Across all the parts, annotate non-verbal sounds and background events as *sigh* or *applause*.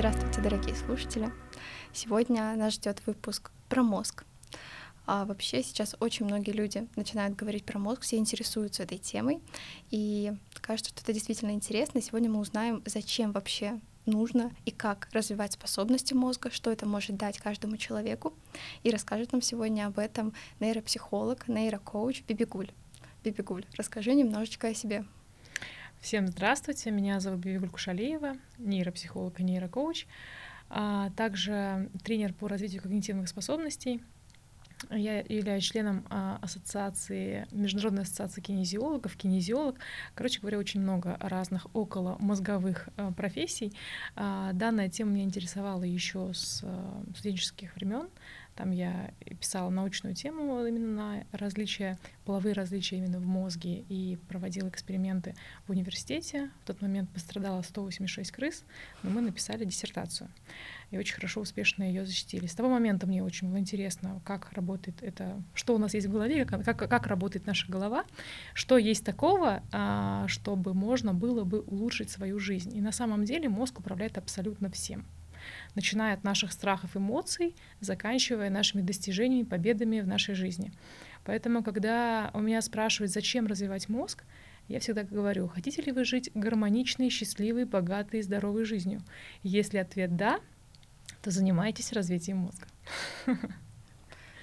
Здравствуйте, дорогие слушатели. Сегодня нас ждет выпуск про мозг. А вообще сейчас очень многие люди начинают говорить про мозг, все интересуются этой темой, и кажется, что это действительно интересно. Сегодня мы узнаем, зачем вообще нужно и как развивать способности мозга, что это может дать каждому человеку. И расскажет нам сегодня об этом нейропсихолог, нейрокоуч Бибигуль. Бибигуль, расскажи немножечко о себе. Всем здравствуйте, меня зовут Бибигуль Кушалиева, нейропсихолог и нейрокоуч, а также тренер по развитию когнитивных способностей. Я являюсь членом а, ассоциации, Международной ассоциации кинезиологов, кинезиолог. Короче говоря, очень много разных около мозговых а, профессий. А, данная тема меня интересовала еще с студенческих времен. Там я писала научную тему именно на различия, половые различия именно в мозге и проводила эксперименты в университете. В тот момент пострадало 186 крыс, но мы написали диссертацию. И очень хорошо, успешно ее защитили. С того момента мне очень было интересно, как работает это, что у нас есть в голове, как, как, как работает наша голова, что есть такого, а, чтобы можно было бы улучшить свою жизнь. И на самом деле мозг управляет абсолютно всем начиная от наших страхов, эмоций, заканчивая нашими достижениями, победами в нашей жизни. Поэтому, когда у меня спрашивают, зачем развивать мозг, я всегда говорю, хотите ли вы жить гармоничной, счастливой, богатой, здоровой жизнью? Если ответ «да», то занимайтесь развитием мозга. *laughs*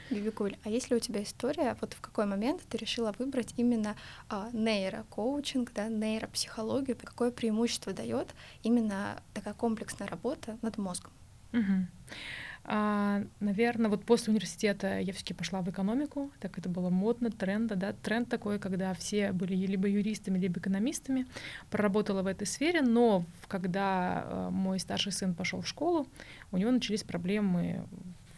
Бибикуль, а есть ли у тебя история, вот в какой момент ты решила выбрать именно а, нейрокоучинг, да, нейропсихологию, какое преимущество дает именно такая комплексная работа над мозгом? Угу. А, наверное, вот после университета я все-таки пошла в экономику, так это было модно, тренда, да, тренд такой, когда все были либо юристами, либо экономистами, проработала в этой сфере, но когда э, мой старший сын пошел в школу, у него начались проблемы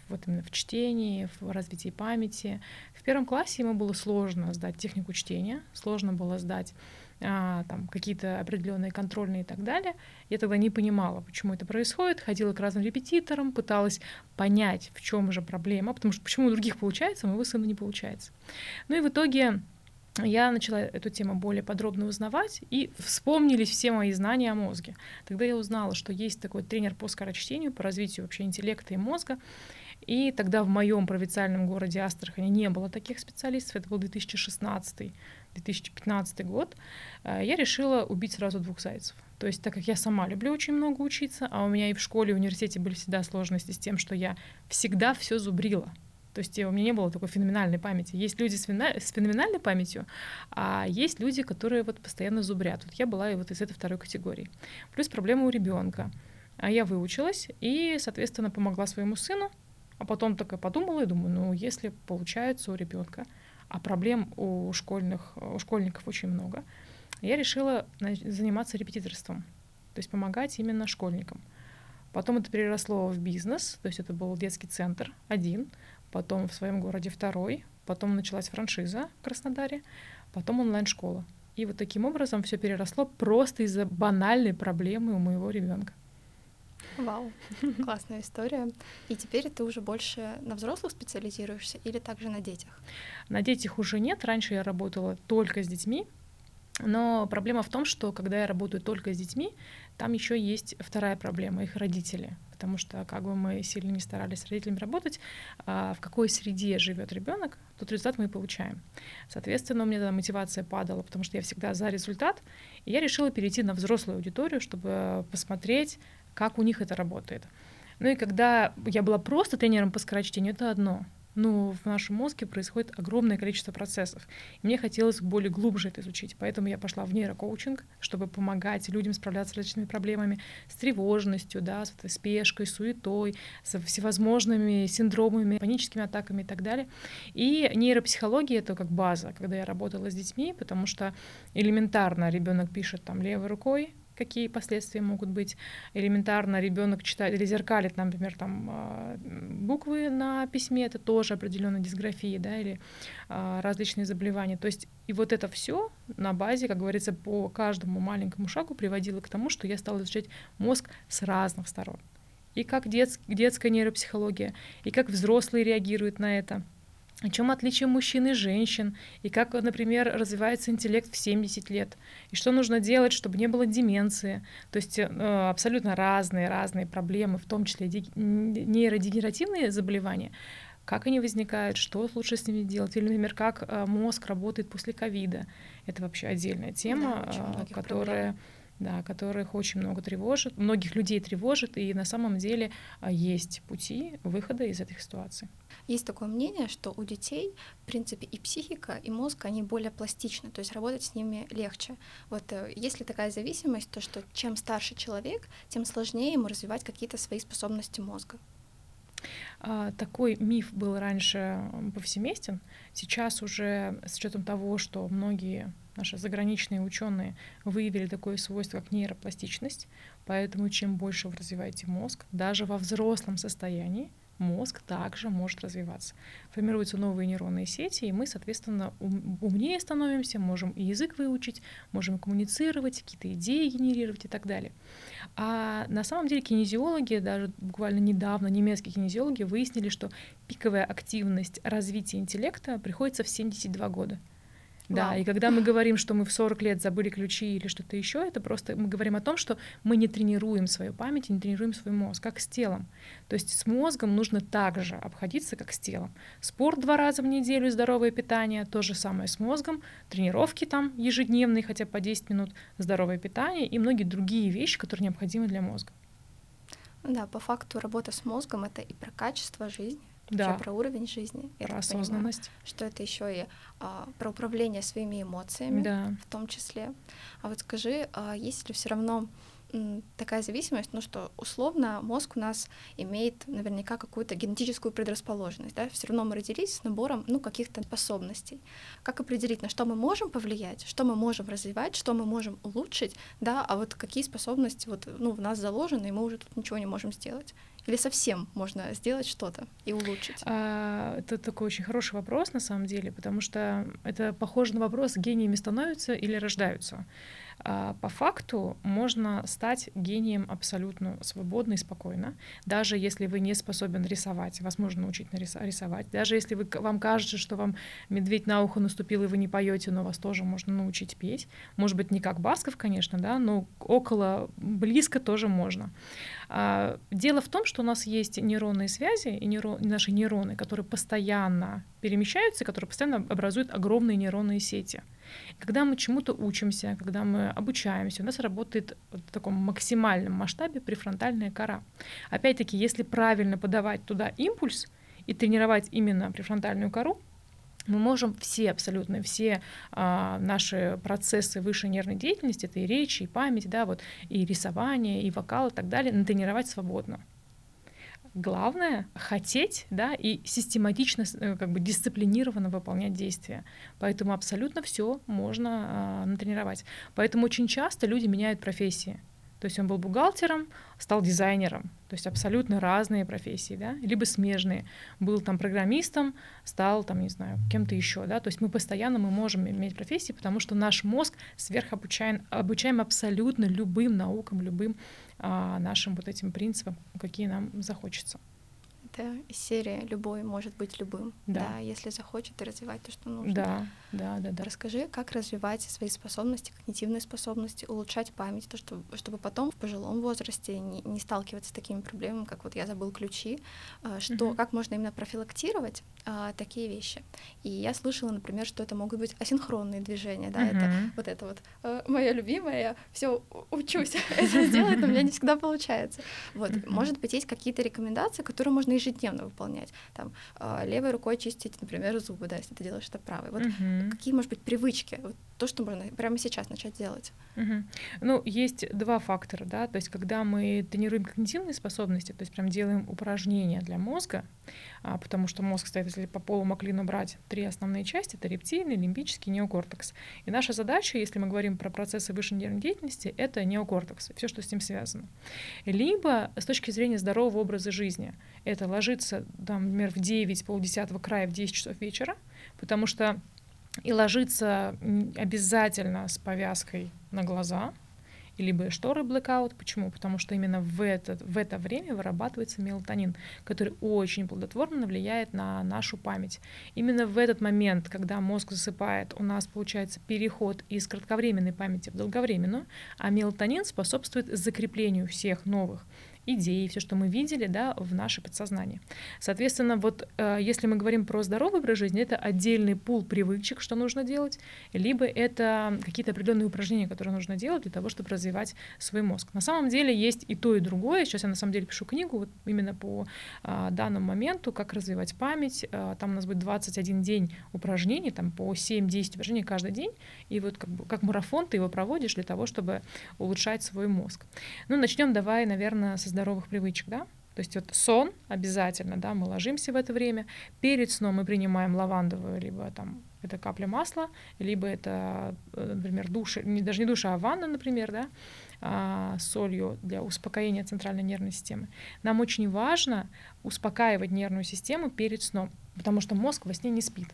вот именно в чтении, в развитии памяти. В первом классе ему было сложно сдать технику чтения, сложно было сдать а, там какие-то определенные контрольные и так далее. Я тогда не понимала, почему это происходит, ходила к разным репетиторам, пыталась понять, в чем же проблема, потому что почему у других получается, а у моего сына не получается. Ну и в итоге я начала эту тему более подробно узнавать, и вспомнились все мои знания о мозге. Тогда я узнала, что есть такой тренер по скорочтению, по развитию вообще интеллекта и мозга, и тогда в моем провинциальном городе Астрахани не было таких специалистов, это был 2016-2015 год, э, я решила убить сразу двух зайцев. То есть, так как я сама люблю очень много учиться, а у меня и в школе, и в университете были всегда сложности с тем, что я всегда все зубрила. То есть у меня не было такой феноменальной памяти. Есть люди с, феноменальной памятью, а есть люди, которые вот постоянно зубрят. Вот я была и вот из этой второй категории. Плюс проблема у ребенка. А я выучилась и, соответственно, помогла своему сыну а потом такая подумала и думаю, ну, если получается у ребенка, а проблем у школьных, у школьников очень много, я решила заниматься репетиторством, то есть помогать именно школьникам. Потом это переросло в бизнес, то есть это был детский центр один, потом в своем городе второй, потом началась франшиза в Краснодаре, потом онлайн-школа. И вот таким образом все переросло просто из-за банальной проблемы у моего ребенка. Вау, *laughs* классная история. И теперь ты уже больше на взрослых специализируешься или также на детях? На детях уже нет. Раньше я работала только с детьми. Но проблема в том, что когда я работаю только с детьми, там еще есть вторая проблема, их родители. Потому что как бы мы сильно не старались с родителями работать, а в какой среде живет ребенок, тот результат мы и получаем. Соответственно, у меня тогда мотивация падала, потому что я всегда за результат. И я решила перейти на взрослую аудиторию, чтобы посмотреть, как у них это работает. Ну и когда я была просто тренером по скорочтению, это одно. Но в нашем мозге происходит огромное количество процессов. И мне хотелось более глубже это изучить. Поэтому я пошла в нейрокоучинг, чтобы помогать людям справляться с различными проблемами, с тревожностью, да, с этой спешкой, суетой, с всевозможными синдромами, паническими атаками и так далее. И нейропсихология — это как база, когда я работала с детьми, потому что элементарно ребенок пишет там левой рукой, какие последствия могут быть. Элементарно ребенок читает или зеркалит, например, там а, буквы на письме, это тоже определенная дисграфия, да, или а, различные заболевания. То есть и вот это все на базе, как говорится, по каждому маленькому шагу приводило к тому, что я стала изучать мозг с разных сторон. И как детс, детская нейропсихология, и как взрослые реагируют на это, о чем отличие мужчин и женщин, и как, например, развивается интеллект в 70 лет, и что нужно делать, чтобы не было деменции. То есть э, абсолютно разные-разные проблемы, в том числе нейродегенеративные заболевания, как они возникают, что лучше с ними делать, или, например, как э, мозг работает после ковида. Это вообще отдельная тема, да, э, которая... Проблем да, которых очень много тревожит, многих людей тревожит, и на самом деле а, есть пути выхода из этой ситуации. Есть такое мнение, что у детей, в принципе, и психика, и мозг, они более пластичны, то есть работать с ними легче. Вот э, есть ли такая зависимость, то что чем старше человек, тем сложнее ему развивать какие-то свои способности мозга? А, такой миф был раньше повсеместен. Сейчас уже с учетом того, что многие наши заграничные ученые выявили такое свойство, как нейропластичность, поэтому чем больше вы развиваете мозг, даже во взрослом состоянии, мозг также может развиваться. Формируются новые нейронные сети, и мы, соответственно, умнее становимся, можем и язык выучить, можем коммуницировать, какие-то идеи генерировать и так далее. А на самом деле кинезиологи, даже буквально недавно немецкие кинезиологи выяснили, что пиковая активность развития интеллекта приходится в 72 года. Да, Вау. и когда мы говорим, что мы в 40 лет забыли ключи или что-то еще, это просто мы говорим о том, что мы не тренируем свою память, не тренируем свой мозг, как с телом. То есть с мозгом нужно так же обходиться, как с телом. Спорт два раза в неделю, здоровое питание, то же самое с мозгом, тренировки там ежедневные, хотя по 10 минут, здоровое питание и многие другие вещи, которые необходимы для мозга. Да, по факту работа с мозгом это и про качество жизни, да. про уровень жизни. Про осознанность. Понимаю, что это еще и а, про управление своими эмоциями, да. в том числе. А вот скажи, а есть ли все равно такая зависимость, ну что условно мозг у нас имеет наверняка какую-то генетическую предрасположенность, да, все равно мы родились с набором, ну, каких-то способностей. Как определить, на что мы можем повлиять, что мы можем развивать, что мы можем улучшить, да, а вот какие способности вот, ну, в нас заложены, и мы уже тут ничего не можем сделать. Или совсем можно сделать что-то и улучшить? А, это такой очень хороший вопрос на самом деле, потому что это похоже на вопрос, гениями становятся или рождаются. А, по факту можно стать гением абсолютно свободно и спокойно, даже если вы не способен рисовать, вас можно научить рисовать, даже если вы, вам кажется, что вам медведь на ухо наступил, и вы не поете, но вас тоже можно научить петь. Может быть, не как Басков, конечно, да, но около, близко тоже можно. А, дело в том, что у нас есть нейронные связи и нейрон, наши нейроны, которые постоянно перемещаются, которые постоянно образуют огромные нейронные сети. Когда мы чему-то учимся, когда мы обучаемся, у нас работает в таком максимальном масштабе префронтальная кора. Опять-таки, если правильно подавать туда импульс и тренировать именно префронтальную кору, мы можем все, абсолютно все а, наши процессы высшей нервной деятельности, это и речь, и память, да, вот, и рисование, и вокал и так далее, натренировать свободно. Главное — хотеть, да, и систематично, э, как бы дисциплинированно выполнять действия. Поэтому абсолютно все можно э, натренировать. Поэтому очень часто люди меняют профессии. То есть он был бухгалтером, стал дизайнером. То есть абсолютно разные профессии, да, либо смежные. Был там программистом, стал там, не знаю, кем-то еще, да. То есть мы постоянно мы можем иметь профессии, потому что наш мозг сверхобучаем обучаем абсолютно любым наукам, любым нашим вот этим принципам, какие нам захочется. Это серия «Любой может быть любым». Да. да. Если захочет и развивать то, что нужно. Да, да, да, да. Расскажи, как развивать свои способности, когнитивные способности, улучшать память, то, что, чтобы потом в пожилом возрасте не, не сталкиваться с такими проблемами, как вот я забыл ключи, а, что, угу. как можно именно профилактировать а, такие вещи. И я слышала, например, что это могут быть асинхронные движения, да, угу. это вот это вот а, моя любимая, я все учусь *laughs* это сделать, но у меня не всегда получается. Вот, может быть, есть какие-то рекомендации, которые можно ежедневно выполнять. Там а, левой рукой чистить, например, зубы, да, если ты делаешь это правой. Вот угу. какие, может быть, привычки, вот то, что можно прямо сейчас начать делать? Угу. Ну, есть два фактора, да, то есть когда мы тренируем когнитивные способности, то есть прям делаем упражнения для мозга, а, потому что мозг стоит, если по полу Маклину брать три основные части, это рептильный, лимбический, неокортекс. И наша задача, если мы говорим про процессы высшей нервной деятельности, это неокортекс, все, что с ним связано. Либо с точки зрения здорового образа жизни, это ложиться, там, например, в 9, полдесятого края в 10 часов вечера, потому что и ложиться обязательно с повязкой на глаза, либо шторы blackout. Почему? Потому что именно в, этот, в это время вырабатывается мелатонин, который очень плодотворно влияет на нашу память. Именно в этот момент, когда мозг засыпает, у нас получается переход из кратковременной памяти в долговременную, а мелатонин способствует закреплению всех новых идеи, все, что мы видели, да, в наше подсознание. Соответственно, вот э, если мы говорим про здоровый образ жизни, это отдельный пул привычек, что нужно делать, либо это какие-то определенные упражнения, которые нужно делать для того, чтобы развивать свой мозг. На самом деле есть и то, и другое. Сейчас я на самом деле пишу книгу вот именно по э, данному моменту, как развивать память. Э, там у нас будет 21 день упражнений, там по 7-10 упражнений каждый день. И вот как, бы, как марафон ты его проводишь для того, чтобы улучшать свой мозг. Ну, начнем давай, наверное, со здоровых привычек, да? То есть вот сон обязательно, да, мы ложимся в это время. Перед сном мы принимаем лавандовую, либо там это капля масла, либо это, э, например, душ, не, даже не душ, а ванна, например, да, а, солью для успокоения центральной нервной системы. Нам очень важно успокаивать нервную систему перед сном, потому что мозг во сне не спит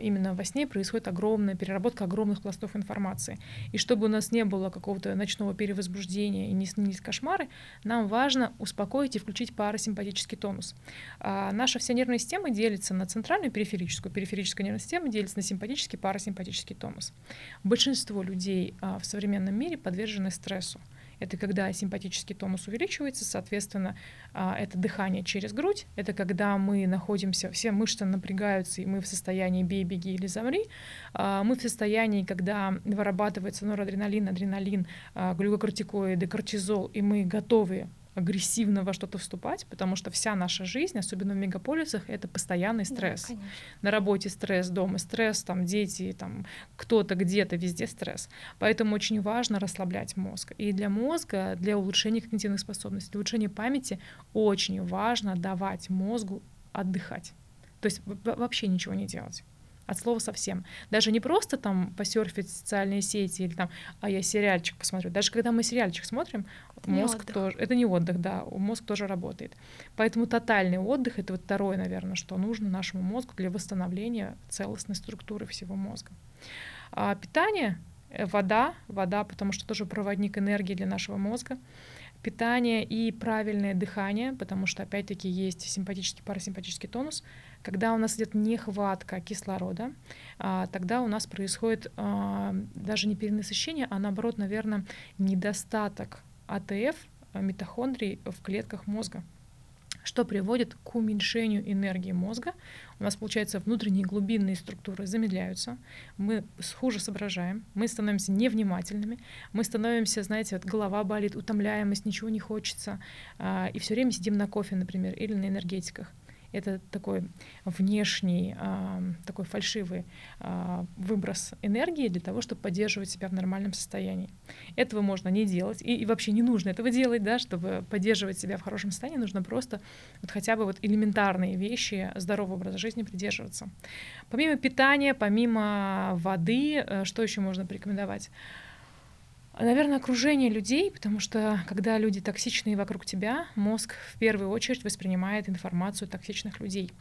именно во сне происходит огромная переработка огромных пластов информации. И чтобы у нас не было какого-то ночного перевозбуждения и не снились кошмары, нам важно успокоить и включить парасимпатический тонус. А наша вся нервная система делится на центральную и периферическую. Периферическая нервная система делится на симпатический и парасимпатический тонус. Большинство людей а, в современном мире подвержены стрессу. Это когда симпатический тонус увеличивается, соответственно, а, это дыхание через грудь, это когда мы находимся, все мышцы напрягаются, и мы в состоянии бей, беги или замри. А, мы в состоянии, когда вырабатывается норадреналин, адреналин, а, глюкокортикоиды, кортизол, и мы готовы агрессивно во что-то вступать, потому что вся наша жизнь, особенно в мегаполисах, это постоянный стресс. Да, На работе стресс, дома стресс, там дети, там кто-то где-то, везде стресс. Поэтому очень важно расслаблять мозг. И для мозга, для улучшения когнитивных способностей, для улучшения памяти очень важно давать мозгу отдыхать. То есть вообще ничего не делать от слова совсем. Даже не просто там посерфить социальные сети или там, а я сериальчик посмотрю. Даже когда мы сериальчик смотрим, это мозг тоже... Это не отдых, да, мозг тоже работает. Поэтому тотальный отдых — это вот второе, наверное, что нужно нашему мозгу для восстановления целостной структуры всего мозга. А питание, э, вода, вода, потому что тоже проводник энергии для нашего мозга питание и правильное дыхание, потому что, опять-таки, есть симпатический, парасимпатический тонус. Когда у нас идет нехватка кислорода, а, тогда у нас происходит а, даже не перенасыщение, а наоборот, наверное, недостаток АТФ, митохондрий в клетках мозга что приводит к уменьшению энергии мозга. У нас, получается, внутренние глубинные структуры замедляются, мы хуже соображаем, мы становимся невнимательными, мы становимся, знаете, вот голова болит, утомляемость, ничего не хочется, а, и все время сидим на кофе, например, или на энергетиках это такой внешний, а, такой фальшивый а, выброс энергии для того, чтобы поддерживать себя в нормальном состоянии. Этого можно не делать, и, и вообще не нужно этого делать, да, чтобы поддерживать себя в хорошем состоянии, нужно просто вот хотя бы вот элементарные вещи здорового образа жизни придерживаться. Помимо питания, помимо воды, э, что еще можно порекомендовать? Наверное, окружение людей, потому что когда люди токсичные вокруг тебя, мозг в первую очередь воспринимает информацию токсичных людей.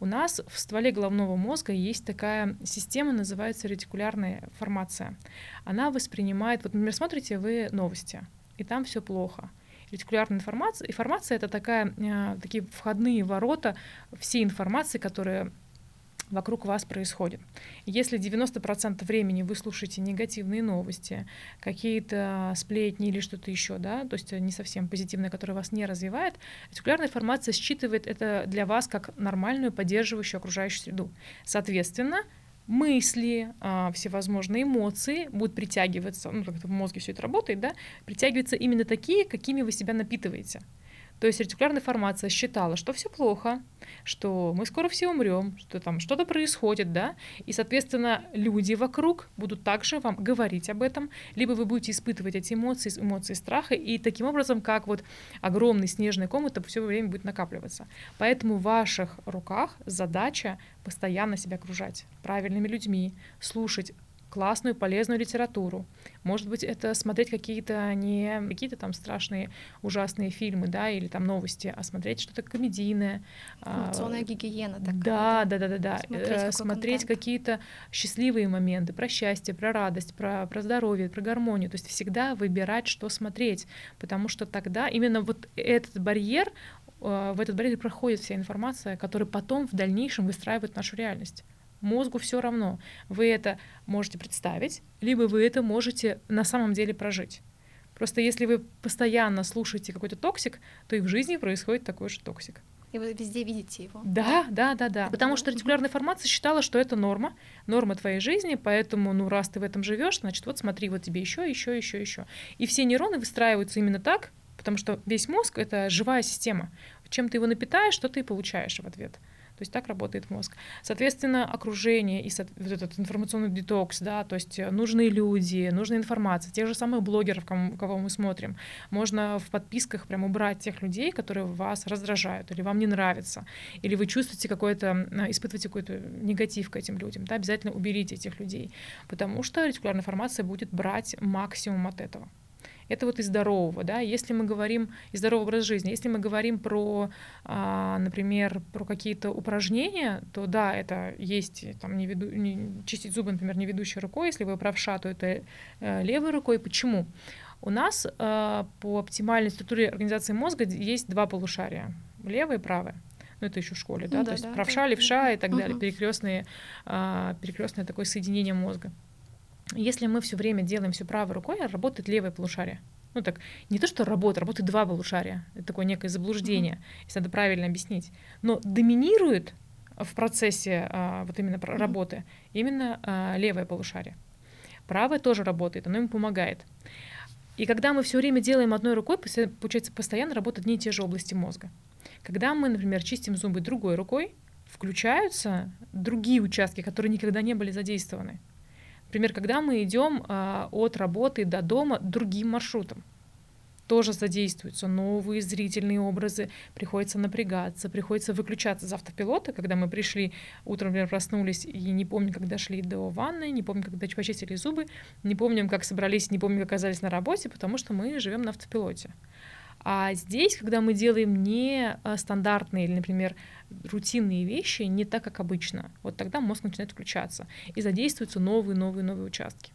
У нас в стволе головного мозга есть такая система, называется ретикулярная формация. Она воспринимает, вот, например, смотрите вы новости, и там все плохо. Ретикулярная информация, информация это такая, э, такие входные ворота всей информации, которая вокруг вас происходит. Если 90% времени вы слушаете негативные новости, какие-то сплетни или что-то еще, да, то есть не совсем позитивное, которое вас не развивает, ретикулярная информация считывает это для вас как нормальную, поддерживающую окружающую среду. Соответственно, мысли, а, всевозможные эмоции будут притягиваться, ну, как-то в мозге все это работает, да, притягиваются именно такие, какими вы себя напитываете. То есть ретикулярная формация считала, что все плохо, что мы скоро все умрем, что там что-то происходит, да, и, соответственно, люди вокруг будут также вам говорить об этом, либо вы будете испытывать эти эмоции, эмоции страха, и таким образом, как вот огромный снежный ком, это все время будет накапливаться. Поэтому в ваших руках задача постоянно себя окружать правильными людьми, слушать классную, полезную литературу. Может быть, это смотреть какие-то не какие-то там страшные, ужасные фильмы, да, или там новости, а смотреть что-то комедийное. Информационная а, гигиена такая. Да, да, да, да, да. Смотреть, э, смотреть какие-то счастливые моменты про счастье, про радость, про, про здоровье, про гармонию. То есть всегда выбирать, что смотреть, потому что тогда именно вот этот барьер, э, в этот барьер проходит вся информация, которая потом в дальнейшем выстраивает нашу реальность мозгу все равно. Вы это можете представить, либо вы это можете на самом деле прожить. Просто если вы постоянно слушаете какой-то toxic, то и в жизни происходит такой же toxic. И вы везде видите его. Да, да, да, да. Потому что ретикулярная формация считала, что это норма, норма твоей жизни, поэтому, ну, раз ты в этом живешь, значит, вот смотри, вот тебе еще, еще, еще, еще. И все нейроны выстраиваются именно так, потому что весь мозг это живая система. Чем ты его напитаешь, что ты и получаешь в ответ. То есть так работает мозг. Соответственно, окружение и вот этот информационный детокс, да, то есть нужные люди, нужная информация, тех же самых блогеров, кому, кого мы смотрим. Можно в подписках прям убрать тех людей, которые вас раздражают или вам не нравятся, или вы чувствуете какой-то, испытываете какой-то негатив к этим людям, да, обязательно уберите этих людей, потому что ретикулярная информация будет брать максимум от этого. Это вот из здорового, да. Если мы говорим из здорового образа жизни, если мы говорим про, а, например, про какие-то упражнения, то да, это есть там не веду, не, чистить зубы, например, не ведущей рукой. Если вы правша, то это э, левой рукой. Почему? У нас э, по оптимальной структуре организации мозга есть два полушария, левое и правое ну это еще в школе, да, да то есть да, правша, левша и так далее, перекрестные, а, перекрестное такое соединение мозга. Если мы все время делаем все правой рукой, а работает левое полушарие. Ну так, не то, что работает, работает два полушария. Это такое некое заблуждение, mm-hmm. если надо правильно объяснить. Но доминирует в процессе а, вот именно mm-hmm. работы именно а, левое полушарие. Правое тоже работает, оно ему помогает. И когда мы все время делаем одной рукой, получается, постоянно работают не те же области мозга. Когда мы, например, чистим зубы другой рукой, включаются другие участки, которые никогда не были задействованы. Например, когда мы идем а, от работы до дома другим маршрутом, тоже задействуются новые зрительные образы, приходится напрягаться, приходится выключаться из автопилота, когда мы пришли, утром, например, проснулись и не помню, когда шли до ванны, не помню, когда почистили зубы, не помним, как собрались, не помню, как оказались на работе, потому что мы живем на автопилоте. А здесь, когда мы делаем не а, стандартные или, например, рутинные вещи, не так, как обычно, вот тогда мозг начинает включаться и задействуются новые, новые, новые участки.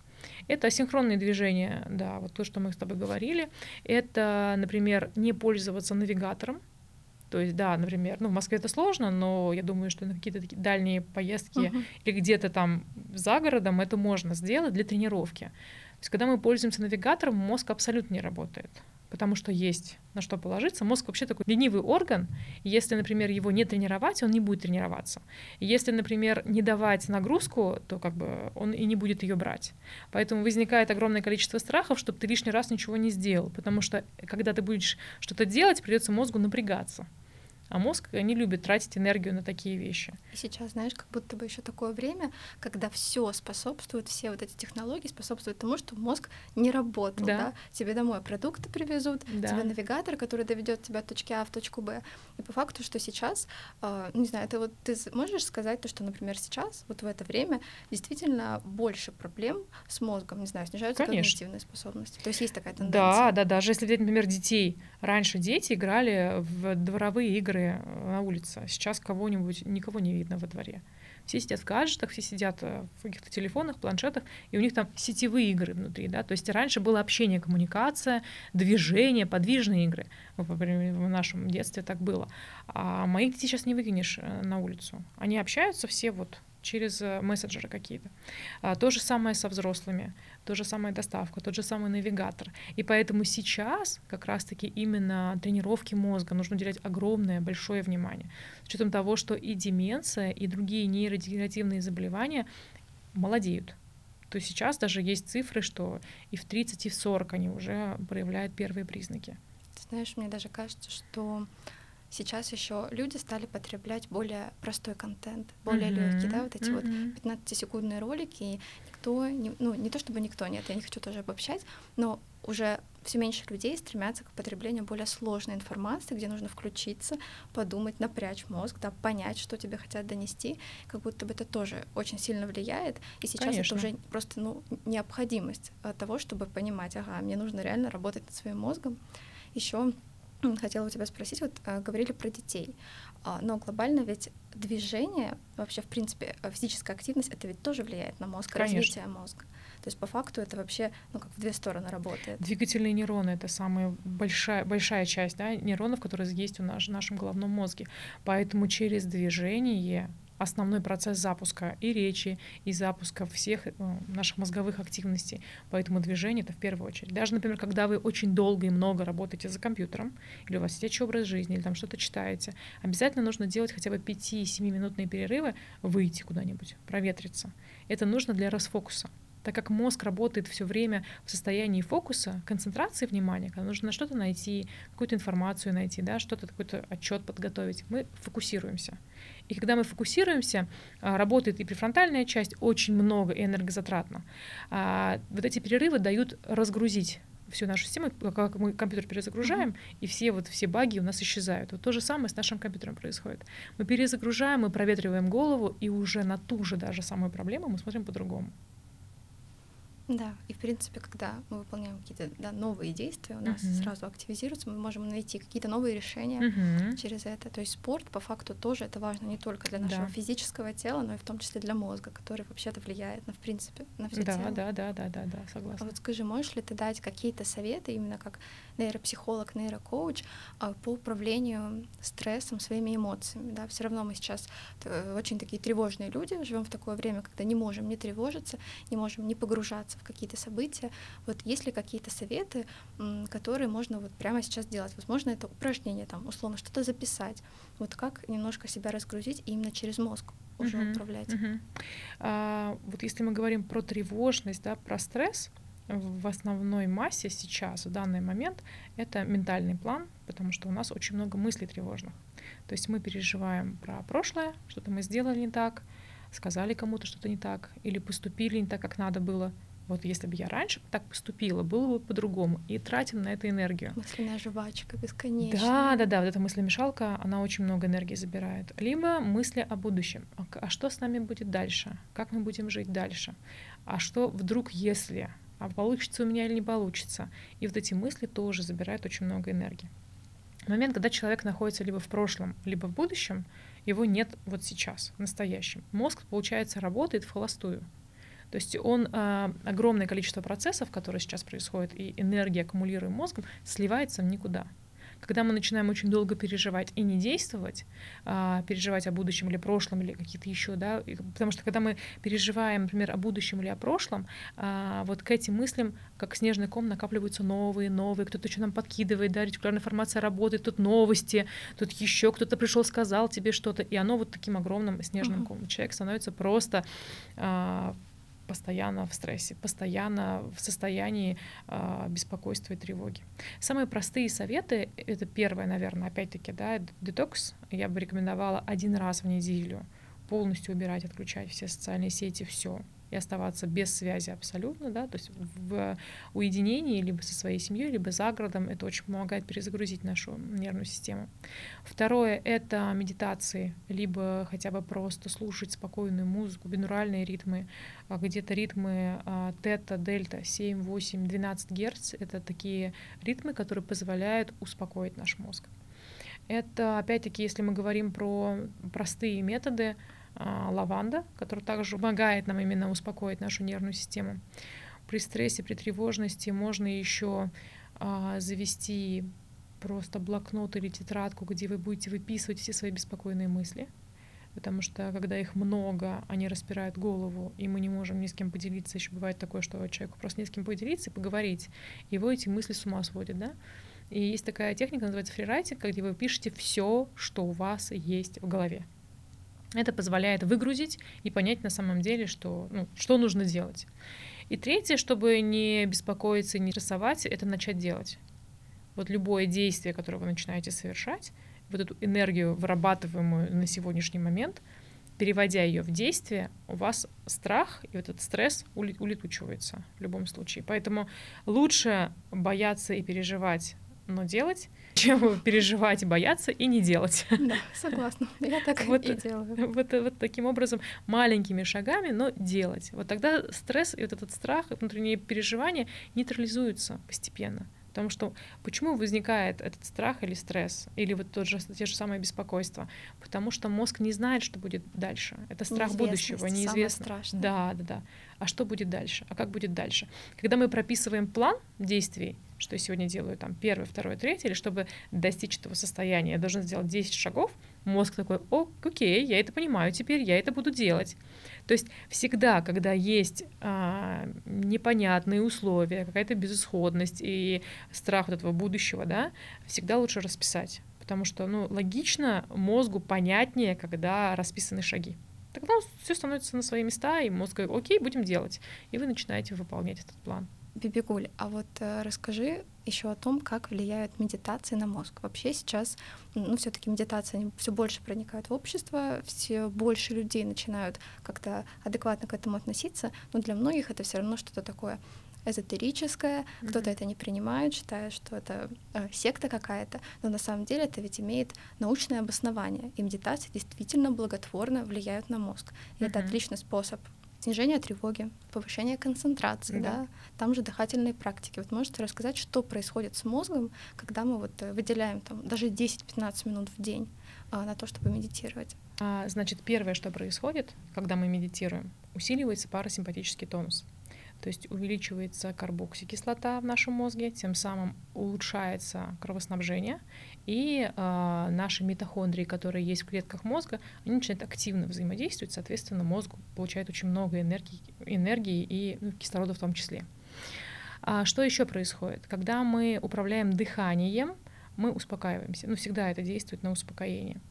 Это асинхронные движения, да, вот то, что мы с тобой говорили. Это, например, не пользоваться навигатором, то есть, да, например, ну, в Москве это сложно, но я думаю, что на какие-то такие дальние поездки uh-huh. или где-то там за городом это можно сделать для тренировки. То есть, когда мы пользуемся навигатором, мозг абсолютно не работает потому что есть на что положиться. Мозг вообще такой ленивый орган, если, например, его не тренировать, он не будет тренироваться. Если, например, не давать нагрузку, то как бы он и не будет ее брать. Поэтому возникает огромное количество страхов, чтобы ты лишний раз ничего не сделал, потому что когда ты будешь что-то делать, придется мозгу напрягаться. А мозг не любит тратить энергию на такие вещи. И сейчас, знаешь, как будто бы еще такое время, когда все способствует, все вот эти технологии способствуют тому, что мозг не работал. Да. Да? Тебе домой продукты привезут, да. тебе навигатор, который доведет тебя от точки А в точку Б. И по факту, что сейчас, э, не знаю, это вот ты можешь сказать то, что, например, сейчас, вот в это время, действительно больше проблем с мозгом, не знаю, снижаются Конечно. когнитивные способности. То есть есть такая тенденция. Да, да, даже если взять, например, детей. Раньше дети играли в дворовые игры игры э, на улице. Сейчас кого-нибудь, никого не видно во дворе. Все сидят в гаджетах, все сидят э, в каких-то телефонах, планшетах, и у них там сетевые игры внутри, да, то есть раньше было общение, коммуникация, движение, подвижные игры. В нашем детстве так было. А моих детей сейчас не выкинешь э, на улицу. Они общаются все вот через мессенджеры какие-то. А, то же самое со взрослыми, то же самое доставка, тот же самый навигатор. И поэтому сейчас как раз-таки именно тренировки мозга нужно уделять огромное, большое внимание. С учетом того, что и деменция, и другие нейродегенеративные заболевания молодеют. То сейчас даже есть цифры, что и в 30, и в 40 они уже проявляют первые признаки. Ты знаешь, мне даже кажется, что сейчас еще люди стали потреблять более простой контент, более mm-hmm. легкий, да, вот эти mm-hmm. вот 15-секундные ролики, и никто, не, ну не то чтобы никто, нет, я не хочу тоже обобщать, но уже все меньше людей стремятся к потреблению более сложной информации, где нужно включиться, подумать, напрячь мозг, да, понять, что тебе хотят донести, как будто бы это тоже очень сильно влияет. И сейчас Конечно. это уже просто ну, необходимость того, чтобы понимать, ага, мне нужно реально работать над своим мозгом. Еще хотела у тебя спросить, вот а, говорили про детей, а, но глобально ведь движение, вообще, в принципе, физическая активность, это ведь тоже влияет на мозг, Конечно. развитие мозга. То есть по факту это вообще ну, как в две стороны работает. Двигательные нейроны — это самая большая, большая часть да, нейронов, которые есть у нас, в нашем головном мозге. Поэтому через движение основной процесс запуска и речи, и запуска всех ну, наших мозговых активностей. Поэтому движение — это в первую очередь. Даже, например, когда вы очень долго и много работаете за компьютером, или у вас сидячий образ жизни, или там что-то читаете, обязательно нужно делать хотя бы 5-7-минутные перерывы, выйти куда-нибудь, проветриться. Это нужно для расфокуса так как мозг работает все время в состоянии фокуса, концентрации внимания, когда нужно что-то найти, какую-то информацию найти, да, что-то, какой-то отчет подготовить, мы фокусируемся. И когда мы фокусируемся, а, работает и префронтальная часть, очень много и энергозатратно. А вот эти перерывы дают разгрузить всю нашу систему, как мы компьютер перезагружаем, mm-hmm. и все вот все баги у нас исчезают. Вот то же самое с нашим компьютером происходит. Мы перезагружаем, мы проветриваем голову, и уже на ту же даже самую проблему мы смотрим по-другому. Да, и в принципе, когда мы выполняем какие-то да, новые действия, у нас uh-huh. сразу активизируется, мы можем найти какие-то новые решения uh-huh. через это. То есть спорт по факту тоже это важно не только для нашего да. физического тела, но и в том числе для мозга, который вообще-то влияет на в принципе на все да, тело. Да, да, да, да, да, согласна. А вот скажи, можешь ли ты дать какие-то советы именно как нейропсихолог, нейрокоуч а, по управлению стрессом, своими эмоциями? Да, все равно мы сейчас э, очень такие тревожные люди, живем в такое время, когда не можем не тревожиться, не можем не погружаться в какие-то события. Вот есть ли какие-то советы, которые можно вот прямо сейчас делать? Возможно, это упражнение, там, условно, что-то записать. Вот как немножко себя разгрузить и именно через мозг уже uh-huh, управлять. Uh-huh. А, вот если мы говорим про тревожность, да, про стресс, в основной массе сейчас, в данный момент, это ментальный план, потому что у нас очень много мыслей тревожных. То есть мы переживаем про прошлое, что-то мы сделали не так, сказали кому-то что-то не так, или поступили не так, как надо было, вот если бы я раньше так поступила, было бы по-другому. И тратим на это энергию. Мысленная жвачка бесконечная. Да, да, да. Вот эта мыслемешалка, она очень много энергии забирает. Либо мысли о будущем. А, а что с нами будет дальше? Как мы будем жить дальше? А что вдруг, если? А получится у меня или не получится? И вот эти мысли тоже забирают очень много энергии. В момент, когда человек находится либо в прошлом, либо в будущем, его нет вот сейчас, в настоящем. Мозг, получается, работает в холостую. То есть он э, огромное количество процессов, которые сейчас происходят, и энергия, аккумулируемая мозгом, сливается в никуда. Когда мы начинаем очень долго переживать и не действовать, а, переживать о будущем или прошлом или какие-то еще, да, потому что когда мы переживаем, например, о будущем или о прошлом, а, вот к этим мыслям, как снежный ком, накапливаются новые, новые, кто-то что нам подкидывает, да, ретикулярная информация работает, тут новости, тут еще кто-то пришел, сказал тебе что-то, и оно вот таким огромным снежным uh-huh. комом. Человек становится просто а, постоянно в стрессе, постоянно в состоянии э, беспокойства и тревоги. Самые простые советы, это первое, наверное, опять-таки, да, детокс, я бы рекомендовала один раз в неделю полностью убирать, отключать все социальные сети, все, и оставаться без связи абсолютно, да, то есть в уединении либо со своей семьей, либо за городом, это очень помогает перезагрузить нашу нервную систему. Второе — это медитации, либо хотя бы просто слушать спокойную музыку, бинуральные ритмы, а где-то ритмы а, тета, дельта, 7, 8, 12 герц — это такие ритмы, которые позволяют успокоить наш мозг. Это, опять-таки, если мы говорим про простые методы, лаванда, которая также помогает нам именно успокоить нашу нервную систему. При стрессе, при тревожности можно еще а, завести просто блокнот или тетрадку, где вы будете выписывать все свои беспокойные мысли, потому что когда их много, они распирают голову, и мы не можем ни с кем поделиться. Еще бывает такое, что человеку просто не с кем поделиться и поговорить, его эти мысли с ума сводят, да? И есть такая техника, называется фрирайтинг, где вы пишете все, что у вас есть в голове. Это позволяет выгрузить и понять на самом деле, что, ну, что нужно делать. И третье, чтобы не беспокоиться, не рисовать, это начать делать. Вот любое действие, которое вы начинаете совершать, вот эту энергию, вырабатываемую на сегодняшний момент, переводя ее в действие, у вас страх и этот стресс улетучивается в любом случае. Поэтому лучше бояться и переживать, но делать, *laughs* чем переживать, бояться и не делать. *laughs* Да, согласна. Я так вот, и делаю. Вот, вот таким образом, маленькими шагами, но делать. Вот тогда стресс и вот этот страх, внутренние переживания нейтрализуются постепенно. Потому что почему возникает этот страх или стресс, или вот тот же, те же самые беспокойства? Потому что мозг не знает, что будет дальше. Это страх будущего, неизвестно. Да, да, да. А что будет дальше? А как будет дальше? Когда мы прописываем план действий, что я сегодня делаю там первое, второе, третье, или чтобы достичь этого состояния, я должна сделать 10 шагов, мозг такой, о, окей, я это понимаю теперь, я это буду делать. То есть всегда, когда есть а, непонятные условия, какая-то безысходность и страх вот этого будущего, да, всегда лучше расписать. Потому что ну, логично мозгу понятнее, когда расписаны шаги. Тогда все становится на свои места, и мозг говорит, окей, будем делать. И вы начинаете выполнять этот план. Бибигуль, а вот э, расскажи еще о том, как влияют медитации на мозг. Вообще сейчас, ну, все-таки медитации все больше проникают в общество, все больше людей начинают как-то адекватно к этому относиться, но для многих это все равно что-то такое эзотерическое, mm-hmm. кто-то это не принимает, считая, что это э, секта какая-то, но на самом деле это ведь имеет научное обоснование, и медитации действительно благотворно влияют на мозг. И mm-hmm. это отличный способ снижение тревоги, повышение концентрации, да. да, там же дыхательные практики. Вот можете рассказать, что происходит с мозгом, когда мы вот э, выделяем там даже 10-15 минут в день а, на то, чтобы медитировать? А, значит, первое, что происходит, когда мы медитируем, усиливается парасимпатический тонус. То есть увеличивается карбоксикислота в нашем мозге, тем самым улучшается кровоснабжение, и э, наши митохондрии, которые есть в клетках мозга, они начинают активно взаимодействовать, соответственно, мозг получает очень много энергии, энергии и ну, кислорода в том числе. А что еще происходит? Когда мы управляем дыханием, мы успокаиваемся. Ну, всегда это действует на успокоение.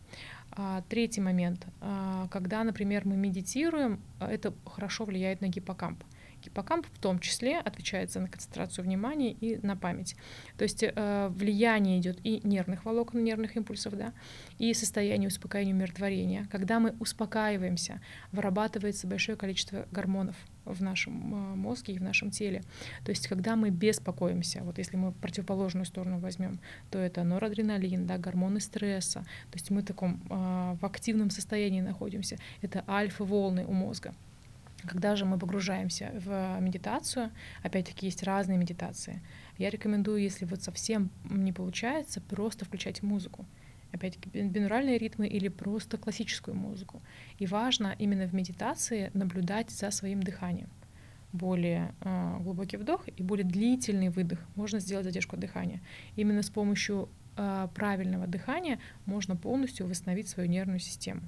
А, третий момент. А, когда, например, мы медитируем, это хорошо влияет на гиппокамп. Гиппокамп в том числе отвечает за концентрацию внимания и на память. То есть э, влияние идет и нервных волокон, нервных импульсов, да, и состояние успокоения, умиротворения. Когда мы успокаиваемся, вырабатывается большое количество гормонов в нашем э, мозге и в нашем теле. То есть, когда мы беспокоимся, вот если мы противоположную сторону возьмем, то это норадреналин, да, гормоны стресса. То есть мы в таком э, в активном состоянии находимся. Это альфа-волны у мозга. Когда же мы погружаемся в медитацию, опять-таки есть разные медитации. Я рекомендую, если вот совсем не получается, просто включать музыку. Опять-таки бинуральные ритмы или просто классическую музыку. И важно именно в медитации наблюдать за своим дыханием. Более э, глубокий вдох и более длительный выдох. Можно сделать задержку дыхания. Именно с помощью э, правильного дыхания можно полностью восстановить свою нервную систему.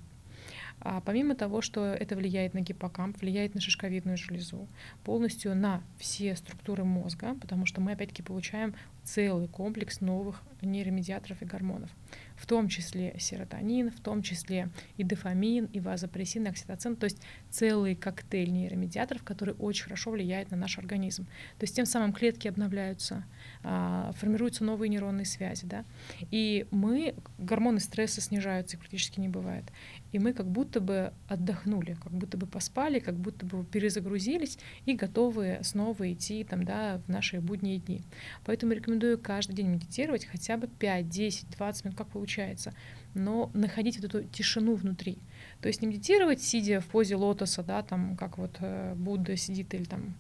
А помимо того, что это влияет на гиппокамп, влияет на шишковидную железу, полностью на все структуры мозга, потому что мы опять-таки получаем целый комплекс новых нейромедиаторов и гормонов, в том числе серотонин, в том числе и дофамин, и вазопрессин, и окситоцин, то есть целый коктейль нейромедиаторов, который очень хорошо влияет на наш организм. То есть тем самым клетки обновляются, а, формируются новые нейронные связи, да, и мы, гормоны стресса снижаются, практически не бывает, и мы как будто бы отдохнули, как будто бы поспали, как будто бы перезагрузились и готовы снова идти там, да, в наши будние дни. Поэтому рекомендую каждый день медитировать хотя бы 5, 10, 20 минут, как получается, но находить вот эту тишину внутри. То есть не медитировать, сидя в позе лотоса, да, там, как вот э, Будда сидит или там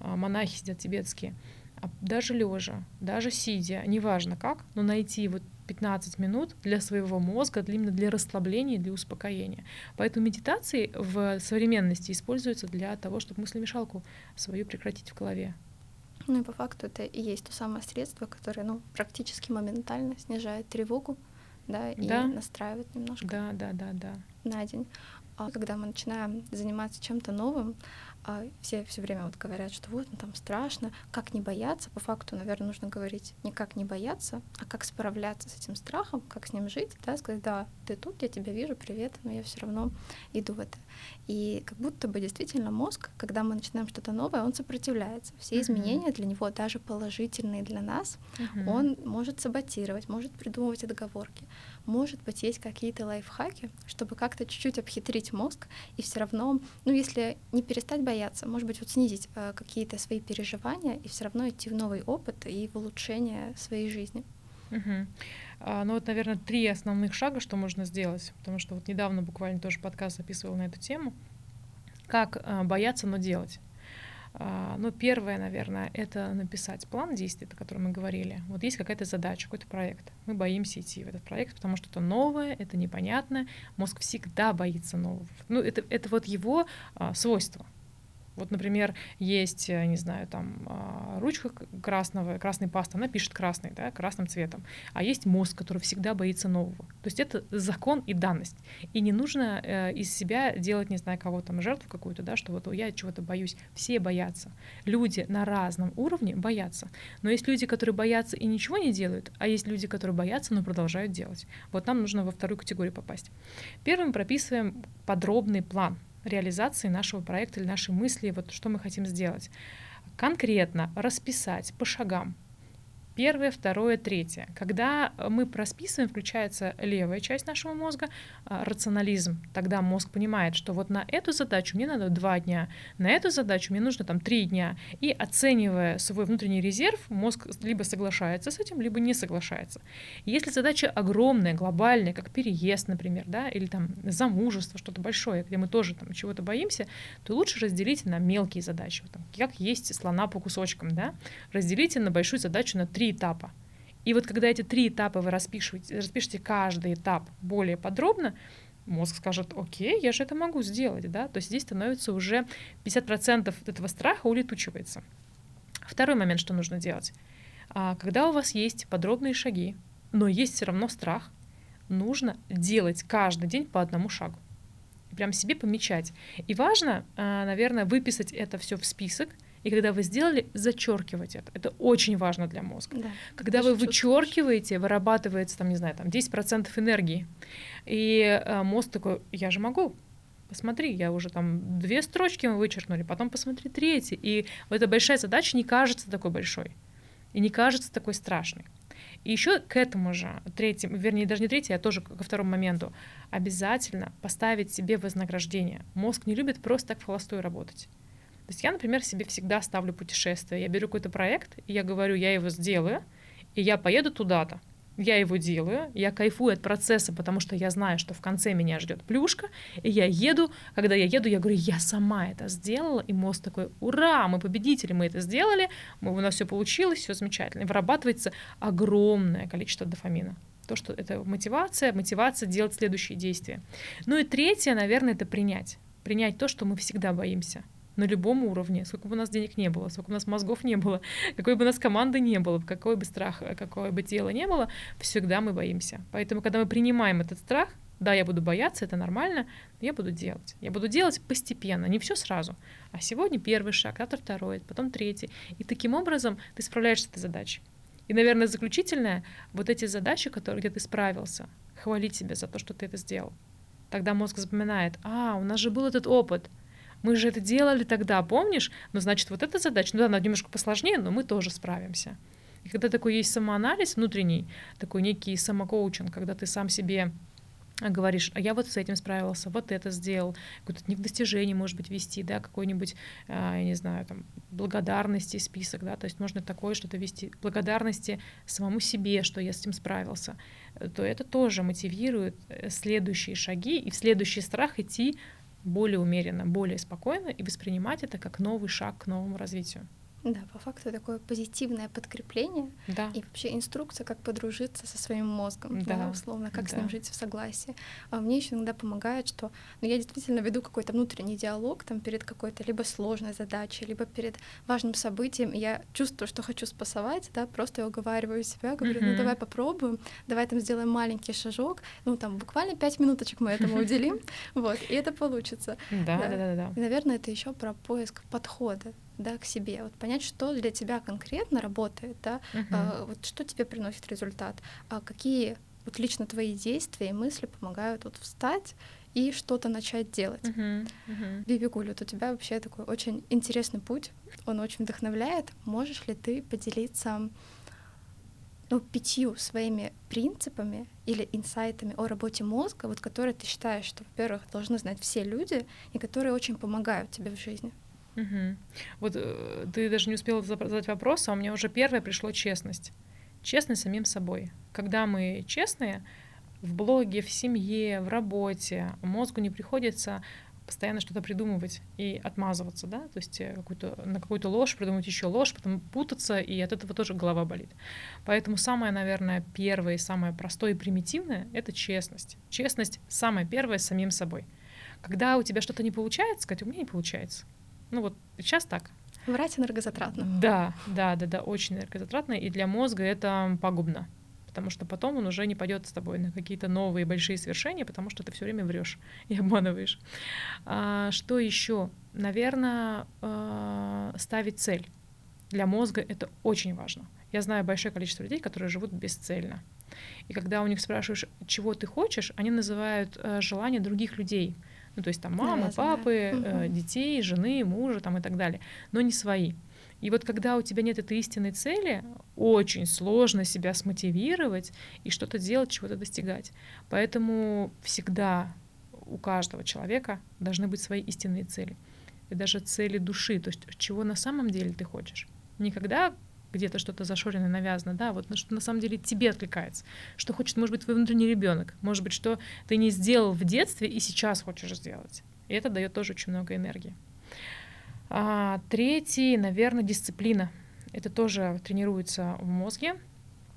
э, монахи сидят тибетские, а даже лежа, даже сидя, неважно как, но найти вот 15 минут для своего мозга, для, именно для расслабления, для успокоения. Поэтому медитации в современности используются для того, чтобы мыслемешалку свою прекратить в голове. Ну и по факту это и есть то самое средство, которое ну, практически моментально снижает тревогу, да, и да. настраивает немножко да, да, да, да. на день. А когда мы начинаем заниматься чем-то новым, а все все время вот говорят, что вот ну, там страшно, как не бояться. По факту, наверное, нужно говорить не как не бояться, а как справляться с этим страхом, как с ним жить, да, сказать, да, ты тут, я тебя вижу, привет, но я все равно иду в это. И как будто бы действительно мозг, когда мы начинаем что-то новое, он сопротивляется. Все изменения для него, даже положительные для нас, он может саботировать, может придумывать отговорки. Может быть, есть какие-то лайфхаки, чтобы как-то чуть-чуть обхитрить мозг и все равно, ну, если не перестать бояться, может быть, вот снизить э, какие-то свои переживания и все равно идти в новый опыт и в улучшение своей жизни. Угу. А, ну вот, наверное, три основных шага, что можно сделать, потому что вот недавно буквально тоже подкаст записывал на эту тему. Как а, бояться, но делать. А, ну, первое, наверное, это написать план действий, о котором мы говорили. Вот есть какая-то задача, какой-то проект. Мы боимся идти в этот проект, потому что это новое, это непонятное. Мозг всегда боится нового. Ну, это, это вот его а, свойство. Вот, например, есть, э, не знаю, там а, ручка красного, красной пасты, она пишет красный, да, красным цветом. А есть мозг, который всегда боится нового. То есть это закон и данность. И не нужно э, из себя делать, не знаю, кого там, жертву какую-то, да, что вот я чего-то боюсь. Все боятся. Люди на разном уровне боятся. Но есть люди, которые боятся и ничего не делают, а есть люди, которые боятся, но продолжают делать. Вот нам нужно во вторую категорию попасть. Первым прописываем подробный план реализации нашего проекта или нашей мысли, вот что мы хотим сделать. Конкретно расписать по шагам, Первое, второе, третье. Когда мы просписываем, включается левая часть нашего мозга, а, рационализм. Тогда мозг понимает, что вот на эту задачу мне надо два дня, на эту задачу мне нужно там три дня. И оценивая свой внутренний резерв, мозг либо соглашается с этим, либо не соглашается. Если задача огромная, глобальная, как переезд, например, да, или там замужество, что-то большое, где мы тоже там чего-то боимся, то лучше разделить на мелкие задачи. Вот, там, как есть слона по кусочкам, да, разделите на большую задачу на три три этапа. И вот когда эти три этапа вы распишете, распишете каждый этап более подробно, мозг скажет, окей, я же это могу сделать, да, то есть здесь становится уже 50% этого страха улетучивается. Второй момент, что нужно делать. А, когда у вас есть подробные шаги, но есть все равно страх, нужно делать каждый день по одному шагу. Прям себе помечать. И важно, а, наверное, выписать это все в список, и когда вы сделали, зачеркивать это. Это очень важно для мозга. Да, когда вы вычеркиваете, вырабатывается, там, не знаю, там 10% энергии. И э, мозг такой, я же могу, посмотри, я уже там две строчки мы вычеркнули, потом посмотри третий. И вот эта большая задача не кажется такой большой. И не кажется такой страшной. И еще к этому же, третьему, вернее, даже не третьему, а тоже ко второму моменту, обязательно поставить себе вознаграждение. Мозг не любит просто так в холостую работать. То есть я, например, себе всегда ставлю путешествие. Я беру какой-то проект, и я говорю, я его сделаю, и я поеду туда-то. Я его делаю, я кайфую от процесса, потому что я знаю, что в конце меня ждет плюшка, и я еду, когда я еду, я говорю, я сама это сделала, и мозг такой, ура, мы победители, мы это сделали, мы, у нас все получилось, все замечательно. И вырабатывается огромное количество дофамина. То, что это мотивация, мотивация делать следующие действия. Ну и третье, наверное, это принять. Принять то, что мы всегда боимся на любом уровне, сколько бы у нас денег не было, сколько у нас мозгов не было, *laughs* какой бы у нас команды не было, какой бы страх, какое бы тело не было, всегда мы боимся. Поэтому, когда мы принимаем этот страх, да, я буду бояться, это нормально, но я буду делать. Я буду делать постепенно, не все сразу. А сегодня первый шаг, завтра второй, потом третий. И таким образом ты справляешься с этой задачей. И, наверное, заключительное, вот эти задачи, которые, где ты справился, хвалить себя за то, что ты это сделал. Тогда мозг запоминает, а, у нас же был этот опыт, мы же это делали тогда, помнишь? Ну, значит, вот эта задача, ну да, она немножко посложнее, но мы тоже справимся. И когда такой есть самоанализ внутренний, такой некий самокоучинг, когда ты сам себе говоришь, а я вот с этим справился, вот это сделал, какое-то не достижение, может быть, вести, да, какой-нибудь, а, я не знаю, там, благодарности список, да, то есть можно такое что-то вести, благодарности самому себе, что я с этим справился, то это тоже мотивирует э, следующие шаги и в следующий страх идти более умеренно, более спокойно и воспринимать это как новый шаг к новому развитию. Да, по факту такое позитивное подкрепление да. и вообще инструкция, как подружиться со своим мозгом, да, да условно, как да. с ним жить в согласии. А мне еще иногда помогает, что ну, я действительно веду какой-то внутренний диалог там перед какой-то либо сложной задачей, либо перед важным событием, и я чувствую, что хочу спасовать, да, просто я уговариваю себя, говорю, uh-huh. ну давай попробуем, давай там сделаем маленький шажок, ну там буквально пять минуточек мы этому уделим, *laughs* вот, и это получится. Да, да, да, да. Наверное, это еще про поиск подхода, да, к себе, вот понять, что для тебя конкретно работает, да, uh-huh. а, вот что тебе приносит результат, а какие вот лично твои действия и мысли помогают вот встать и что-то начать делать. Uh-huh. Uh-huh. Биби Гуль, у тебя вообще такой очень интересный путь, он очень вдохновляет. Можешь ли ты поделиться ну, пятью своими принципами или инсайтами о работе мозга, вот которые ты считаешь, что, во-первых, должны знать все люди, и которые очень помогают тебе в жизни. Угу. Вот э, ты даже не успела задать вопрос, а у меня уже первое пришло честность. Честность самим собой. Когда мы честные, в блоге, в семье, в работе, мозгу не приходится постоянно что-то придумывать и отмазываться, да, то есть э, какую-то, на какую-то ложь придумать еще ложь, потом путаться, и от этого тоже голова болит. Поэтому самое, наверное, первое и самое простое и примитивное — это честность. Честность самое первое с самим собой. Когда у тебя что-то не получается, сказать, у меня не получается. Ну вот сейчас так. Врать энергозатратно. Да, да, да, да, очень энергозатратно, и для мозга это пагубно потому что потом он уже не пойдет с тобой на какие-то новые большие свершения, потому что ты все время врешь *laughs* и обманываешь. А, что еще? Наверное, а, ставить цель. Для мозга это очень важно. Я знаю большое количество людей, которые живут бесцельно. И когда у них спрашиваешь, чего ты хочешь, они называют э, желания других людей. Ну, то есть там мамы, папы, э, детей, жены, мужа там, и так далее, но не свои. И вот когда у тебя нет этой истинной цели, очень сложно себя смотивировать и что-то делать, чего-то достигать. Поэтому всегда у каждого человека должны быть свои истинные цели. И даже цели души, то есть чего на самом деле ты хочешь. Никогда где-то что-то зашорено, навязано, да, вот что на самом деле тебе откликается, что хочет, может быть, твой внутренний ребенок, может быть, что ты не сделал в детстве и сейчас хочешь сделать. И это дает тоже очень много энергии. А, третий, наверное, дисциплина. Это тоже тренируется в мозге.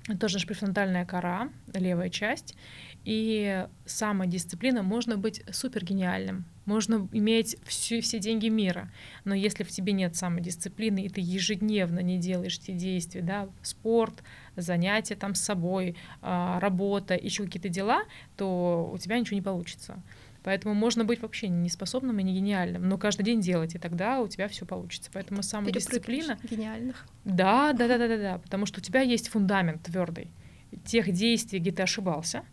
Это тоже префронтальная кора, левая часть. И самодисциплина можно быть супер гениальным, можно иметь все, все деньги мира, но если в тебе нет самодисциплины, и ты ежедневно не делаешь те действия, да, спорт, занятия там с собой, а, работа, еще какие-то дела, то у тебя ничего не получится. Поэтому можно быть вообще не способным и не гениальным, но каждый день делать, и тогда у тебя все получится. Поэтому самодисциплина. Гениальных. Да, да, да, да, да, да. Потому что у тебя есть фундамент твердый тех действий, где ты ошибался,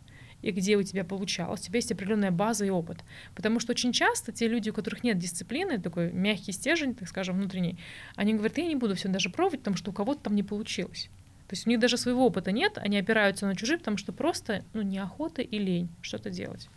и где у тебя получалось, у тебя есть определенная база и опыт. Потому что очень часто те люди, у которых нет дисциплины, такой мягкий стержень, так скажем, внутренний, они говорят, я не буду все даже пробовать, потому что у кого-то там не получилось. То есть у них даже своего опыта нет, они опираются на чужие, потому что просто ну, неохота и лень что-то делать.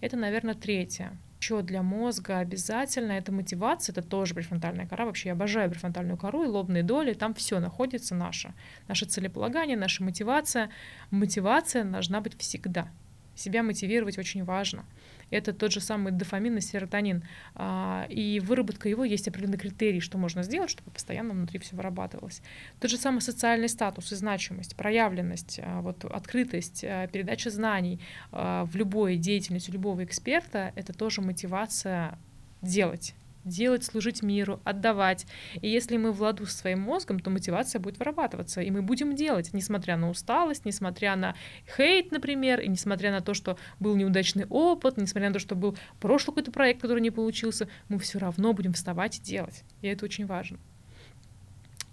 Это, наверное, третье. Еще для мозга обязательно это мотивация, это тоже префронтальная кора. Вообще я обожаю префронтальную кору и лобные доли, там все находится наше. Наше целеполагание, наша мотивация. Мотивация должна быть всегда. Себя мотивировать очень важно это тот же самый дофамин и серотонин. А, и выработка его есть определенный критерий, что можно сделать, чтобы постоянно внутри все вырабатывалось. Тот же самый социальный статус и значимость, проявленность, а, вот, открытость, а, передача знаний в любой деятельности любого эксперта — это тоже мотивация делать делать, служить миру, отдавать. И если мы в ладу со своим мозгом, то мотивация будет вырабатываться, и мы будем делать, несмотря на усталость, несмотря на хейт, например, и несмотря на то, что был неудачный опыт, несмотря на то, что был прошлый какой-то проект, который не получился, мы все равно будем вставать и делать. И это очень важно.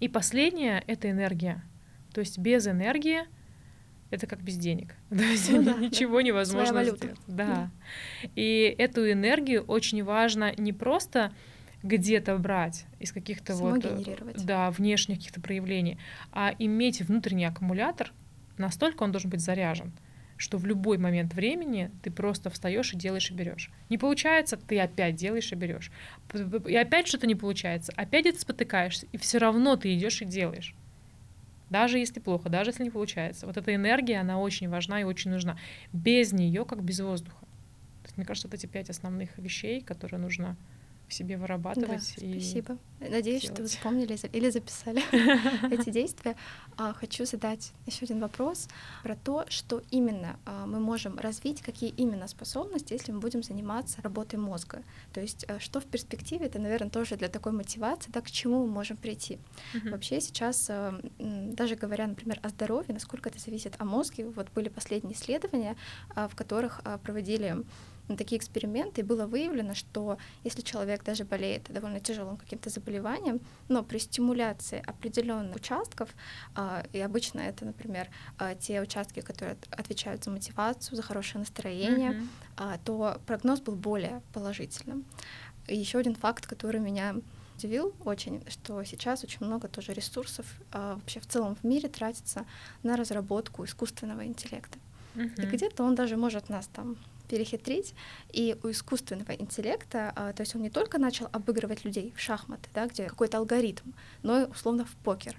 И последнее — это энергия. То есть без энергии это как без денег. *laughs* То есть ну, да, ничего да. невозможно сделать. Да. да. И эту энергию очень важно не просто где-то брать из каких-то вот да, внешних каких-то проявлений, а иметь внутренний аккумулятор, настолько он должен быть заряжен, что в любой момент времени ты просто встаешь и делаешь и берешь. Не получается, ты опять делаешь и берешь. И опять что-то не получается, опять это спотыкаешься, и все равно ты идешь и делаешь даже если плохо, даже если не получается. Вот эта энергия, она очень важна и очень нужна. Без нее, как без воздуха. То есть, мне кажется, вот эти пять основных вещей, которые нужно в себе вырабатывать. Да, и спасибо. Надеюсь, делать. что вы запомнили или записали *laughs* эти действия. А, хочу задать еще один вопрос про то, что именно а, мы можем развить, какие именно способности, если мы будем заниматься работой мозга. То есть, а, что в перспективе, это, наверное, тоже для такой мотивации, да, к чему мы можем прийти. Вообще сейчас, даже говоря, например, о здоровье, насколько это зависит о мозге, вот были последние исследования, в которых проводили на такие эксперименты, и было выявлено, что если человек даже болеет довольно тяжелым каким-то заболеванием, но при стимуляции определенных участков, а, и обычно это, например, а, те участки, которые отвечают за мотивацию, за хорошее настроение, mm-hmm. то прогноз был более положительным. И еще один факт, который меня удивил очень, что сейчас очень много тоже ресурсов а, вообще в целом в мире тратится на разработку искусственного интеллекта. Uh-huh. И где-то он даже может нас там перехитрить. И у искусственного интеллекта, а, то есть он не только начал обыгрывать людей в шахматы, да, где какой-то алгоритм, но и условно в покер.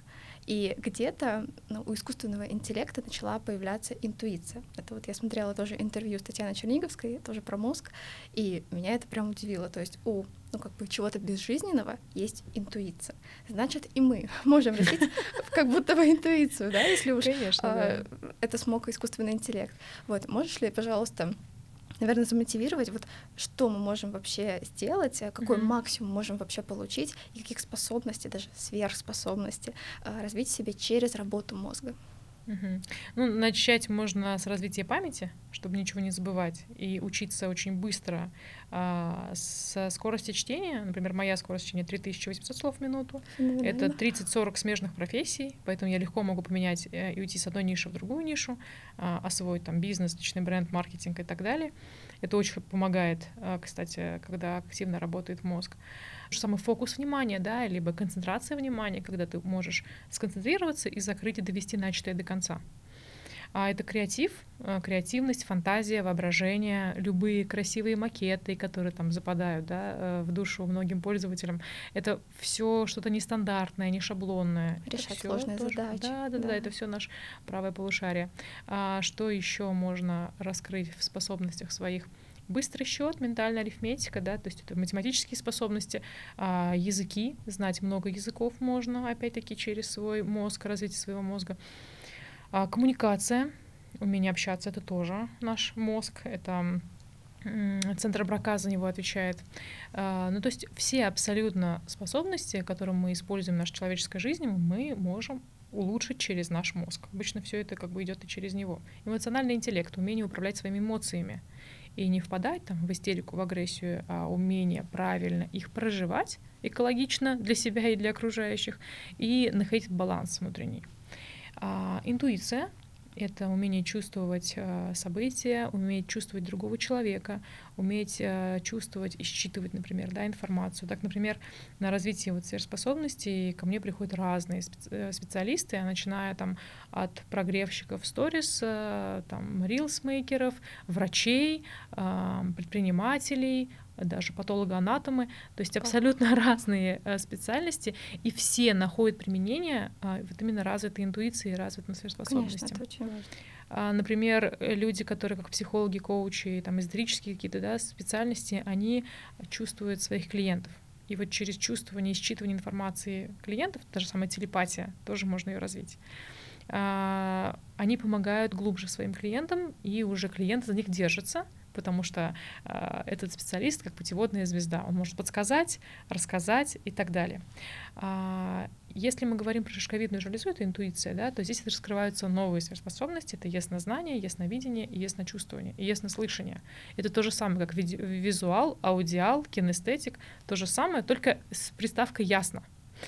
И где-то ну, у искусственного интеллекта начала появляться интуиция. Это вот я смотрела тоже интервью с Татьяной Черниговской, тоже про мозг, и меня это прям удивило. То есть у ну, как бы чего-то безжизненного есть интуиция. Значит, и мы *laughs* можем развить *laughs* как будто бы интуицию, да, если уж Конечно, а, это смог искусственный интеллект. Вот, можешь ли, пожалуйста, наверное, замотивировать, вот что мы можем вообще сделать, э, какой mm-hmm. максимум можем вообще получить, и каких способностей, даже сверхспособностей э, развить в себе через работу мозга. Угу. Ну, начать можно с развития памяти, чтобы ничего не забывать, и учиться очень быстро а, со скорости чтения. Например, моя скорость чтения 3800 слов в минуту. Это 30-40 смежных профессий, поэтому я легко могу поменять э, и уйти с одной ниши в другую нишу, а, освоить там бизнес, личный бренд, маркетинг и так далее. Это очень помогает, а, кстати, когда активно работает мозг самый фокус внимания, да, либо концентрация внимания, когда ты можешь сконцентрироваться и закрыть и довести начатое до конца. А это креатив, э, креативность, фантазия, воображение, любые красивые макеты, которые там западают да, э, в душу многим пользователям. Это все что-то нестандартное, не шаблонное. Решать сложные тоже, задачи. Да, да, да, да, это все наше правое полушарие. А что еще можно раскрыть в способностях своих? быстрый счет, ментальная арифметика, да, то есть это математические способности, а, языки, знать много языков можно, опять-таки, через свой мозг, развитие своего мозга. А, коммуникация, умение общаться, это тоже наш мозг, это Центр брака за него отвечает. А, ну, то есть все абсолютно способности, которые мы используем в нашей человеческой жизни, мы можем улучшить через наш мозг. Обычно все это как бы идет и через него. Эмоциональный интеллект, умение управлять своими эмоциями и не впадать там в истерику, в агрессию, а умение правильно их проживать экологично для себя и для окружающих и находить баланс внутренний. А, интуиция это умение чувствовать э, события, уметь чувствовать другого человека, уметь э, чувствовать и считывать, например, да, информацию. Так, например, на развитие вот сверхспособностей ко мне приходят разные э, специалисты, начиная там от прогревщиков сторис, там, рилсмейкеров, врачей, предпринимателей, даже патологоанатомы, то есть абсолютно *laughs* разные э, специальности, и все находят применение э, вот именно развитой интуиции и развитым сверхспособностям. Конечно, это очень важно. А, например, люди, которые как психологи, коучи, там, эзотерические какие-то да, специальности, они чувствуют своих клиентов. И вот через чувствование и считывание информации клиентов, та же самая телепатия, тоже можно ее развить а, они помогают глубже своим клиентам, и уже клиенты за них держатся, потому что э, этот специалист как путеводная звезда. Он может подсказать, рассказать и так далее. А, если мы говорим про шишковидную железу, это интуиция, да, то здесь раскрываются новые сверхспособности. Это яснознание, ясновидение и ясночувствование, и яснослышание. Это то же самое, как визуал, аудиал, кинестетик. То же самое, только с приставкой «ясно».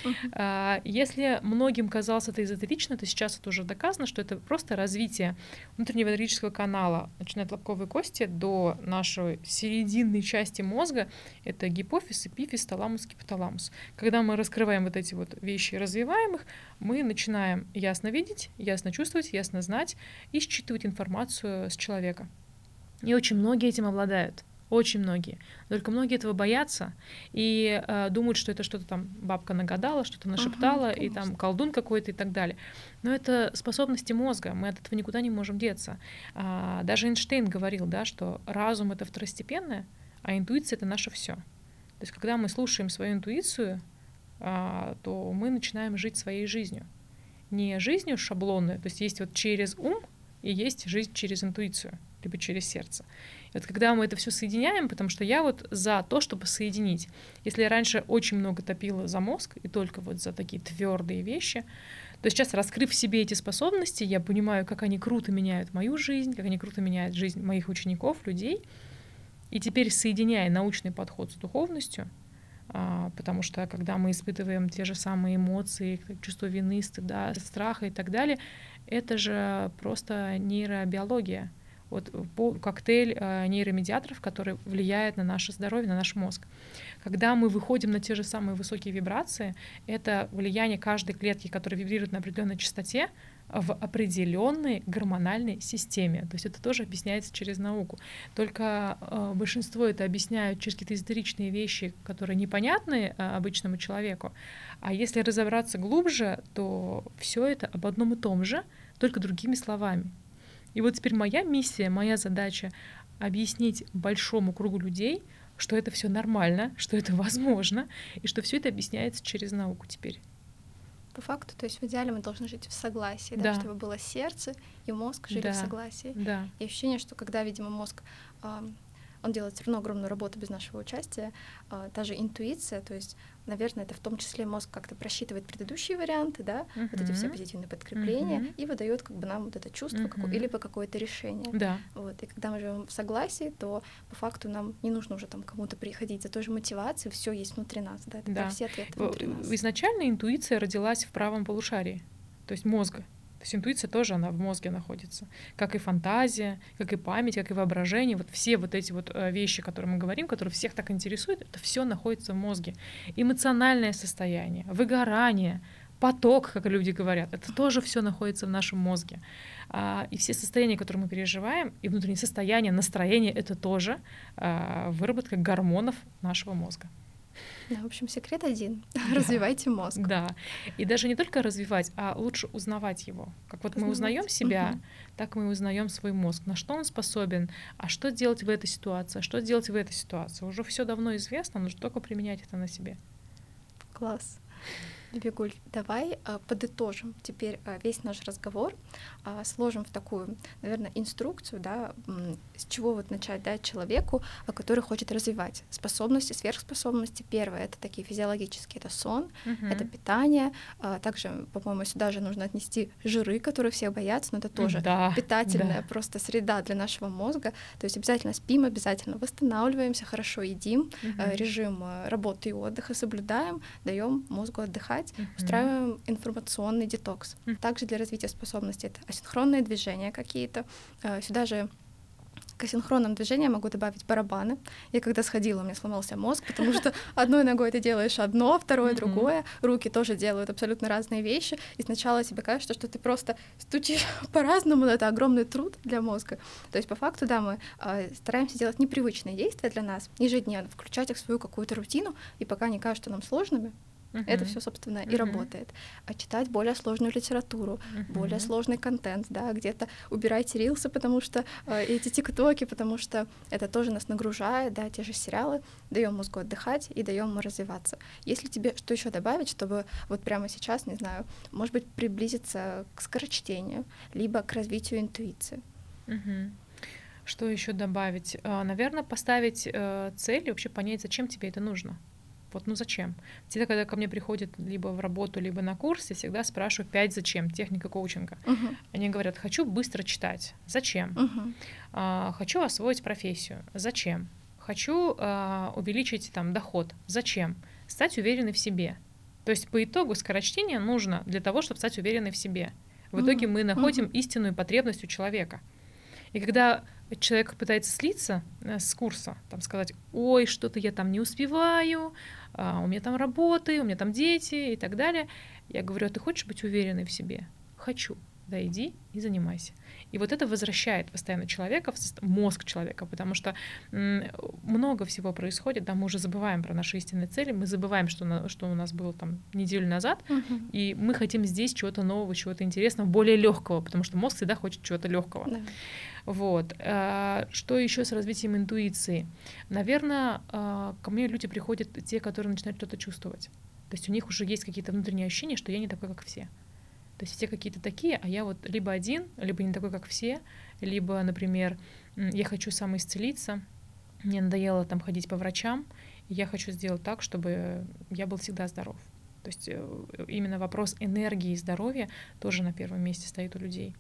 Uh-huh. Если многим казалось это эзотерично, то сейчас это уже доказано, что это просто развитие внутреннего энергетического канала, начиная от лобковой кости до нашей серединной части мозга, это гипофиз, эпифиз, таламус, гипоталамус. Когда мы раскрываем вот эти вот вещи и развиваем их, мы начинаем ясно видеть, ясно чувствовать, ясно знать и считывать информацию с человека. И очень многие этим обладают. Очень многие. Только многие этого боятся и э, думают, что это что-то там бабка нагадала, что-то нашептала, ага, и там колдун какой-то и так далее. Но это способности мозга, мы от этого никуда не можем деться. А, даже Эйнштейн говорил, да, что разум это второстепенное, а интуиция это наше все. То есть, когда мы слушаем свою интуицию, а, то мы начинаем жить своей жизнью. Не жизнью шаблонной, то есть есть вот через ум и есть жизнь через интуицию, либо через сердце. И вот когда мы это все соединяем, потому что я вот за то, чтобы соединить. Если я раньше очень много топила за мозг и только вот за такие твердые вещи, то сейчас, раскрыв в себе эти способности, я понимаю, как они круто меняют мою жизнь, как они круто меняют жизнь моих учеников, людей. И теперь, соединяя научный подход с духовностью, а, потому что когда мы испытываем те же самые эмоции, чувство вины, стыда, страха и так далее, это же просто нейробиология вот коктейль э, нейромедиаторов, который влияет на наше здоровье, на наш мозг. Когда мы выходим на те же самые высокие вибрации, это влияние каждой клетки, которая вибрирует на определенной частоте, в определенной гормональной системе. То есть это тоже объясняется через науку. Только э, большинство это объясняют через какие-то эзотеричные вещи, которые непонятны э, обычному человеку. А если разобраться глубже, то все это об одном и том же, только другими словами. И вот теперь моя миссия, моя задача объяснить большому кругу людей, что это все нормально, что это возможно, и что все это объясняется через науку теперь по факту, то есть в идеале мы должны жить в согласии, да, да чтобы было сердце и мозг жили да. в согласии. Да. И ощущение, что когда, видимо, мозг он делает все равно огромную работу без нашего участия. А, та же интуиция, то есть, наверное, это в том числе мозг как-то просчитывает предыдущие варианты, да, uh-huh. вот эти все позитивные подкрепления, uh-huh. и выдает как бы нам вот это чувство, uh-huh. какое, или какое-то решение. Да. Вот. И когда мы живем в согласии, то по факту нам не нужно уже там кому-то приходить за той же мотивацией, все есть внутри нас, да, это да. все ответы внутри нас. Изначально интуиция родилась в правом полушарии, то есть мозга. То есть интуиция тоже, она в мозге находится. Как и фантазия, как и память, как и воображение. Вот все вот эти вот э, вещи, которые мы говорим, которые всех так интересуют, это все находится в мозге. Эмоциональное состояние, выгорание, поток, как люди говорят, это тоже все находится в нашем мозге. А, и все состояния, которые мы переживаем, и внутреннее состояние, настроение, это тоже а, выработка гормонов нашего мозга. Да, в общем, секрет один. *laughs* Да. Развивайте мозг. Да. И даже не только развивать, а лучше узнавать его. Как вот Узнавать. мы узнаем себя, угу. так мы узнаем свой мозг, на что он способен, а что делать в этой ситуации, а что делать в этой ситуации. Уже все давно известно, нужно только применять это на себе. Класс. Бегуль, давай а, подытожим теперь а, весь наш разговор, а, сложим в такую, наверное, инструкцию, да, с чего вот начать дать человеку, который хочет развивать способности, сверхспособности. Первое — это такие физиологические, это сон, uh-huh. это питание. Также, по-моему, сюда же нужно отнести жиры, которые все боятся, но это тоже да, питательная да. просто среда для нашего мозга. То есть обязательно спим, обязательно восстанавливаемся, хорошо едим, uh-huh. режим работы и отдыха соблюдаем, даем мозгу отдыхать отдыхать, mm-hmm. устраиваем информационный детокс. Mm-hmm. Также для развития способностей это асинхронные движения какие-то. Э, сюда же к асинхронным движениям могу добавить барабаны. Я когда сходила, у меня сломался мозг, потому что *laughs* одной ногой ты делаешь одно, второе другое, руки тоже делают абсолютно разные вещи, и сначала тебе кажется, что ты просто стучишь *laughs* по-разному, но это огромный труд для мозга. То есть по факту, да, мы э, стараемся делать непривычные действия для нас ежедневно, включать их в свою какую-то рутину, и пока не кажутся нам сложными, Uh-huh. Это все, собственно, uh-huh. и работает. А читать более сложную литературу, uh-huh. более сложный контент, да, где-то убирайте рилсы, потому что э, эти тиктоки, потому что это тоже нас нагружает, да, те же сериалы, даем мозгу отдыхать и даем ему развиваться. Если тебе что еще добавить, чтобы вот прямо сейчас, не знаю, может быть, приблизиться к скорочтению, либо к развитию интуиции. Uh-huh. Что еще добавить? А, Наверное, поставить э, цель и вообще понять, зачем тебе это нужно. Вот ну зачем? Всегда, когда ко мне приходят либо в работу, либо на курс, я всегда спрашиваю пять зачем, техника коучинга. Uh-huh. Они говорят, хочу быстро читать. Зачем? Uh-huh. А, хочу освоить профессию. Зачем? Хочу а, увеличить там доход. Зачем? Стать уверенной в себе. То есть по итогу скорочтение нужно для того, чтобы стать уверенной в себе. В итоге мы находим uh-huh. истинную потребность у человека. И когда человек пытается слиться э, с курса, там сказать, ой, что-то я там не успеваю, у меня там работы, у меня там дети и так далее. Я говорю, а ты хочешь быть уверенной в себе? Хочу. Да иди и занимайся. И вот это возвращает постоянно человека, мозг человека, потому что много всего происходит, да, мы уже забываем про наши истинные цели, мы забываем, что, на, что у нас было там неделю назад, uh-huh. и мы хотим здесь чего-то нового, чего-то интересного, более легкого, потому что мозг всегда хочет чего-то легкого. Yeah. Вот. А, что еще с развитием интуиции? Наверное, а, ко мне люди приходят те, которые начинают что-то чувствовать. То есть у них уже есть какие-то внутренние ощущения, что я не такой, как все. То есть все какие-то такие, а я вот либо один, либо не такой, как все, либо, например, я хочу самоисцелиться, мне надоело там ходить по врачам, и я хочу сделать так, чтобы я был всегда здоров. То есть э, именно вопрос энергии и здоровья тоже на первом месте стоит у людей.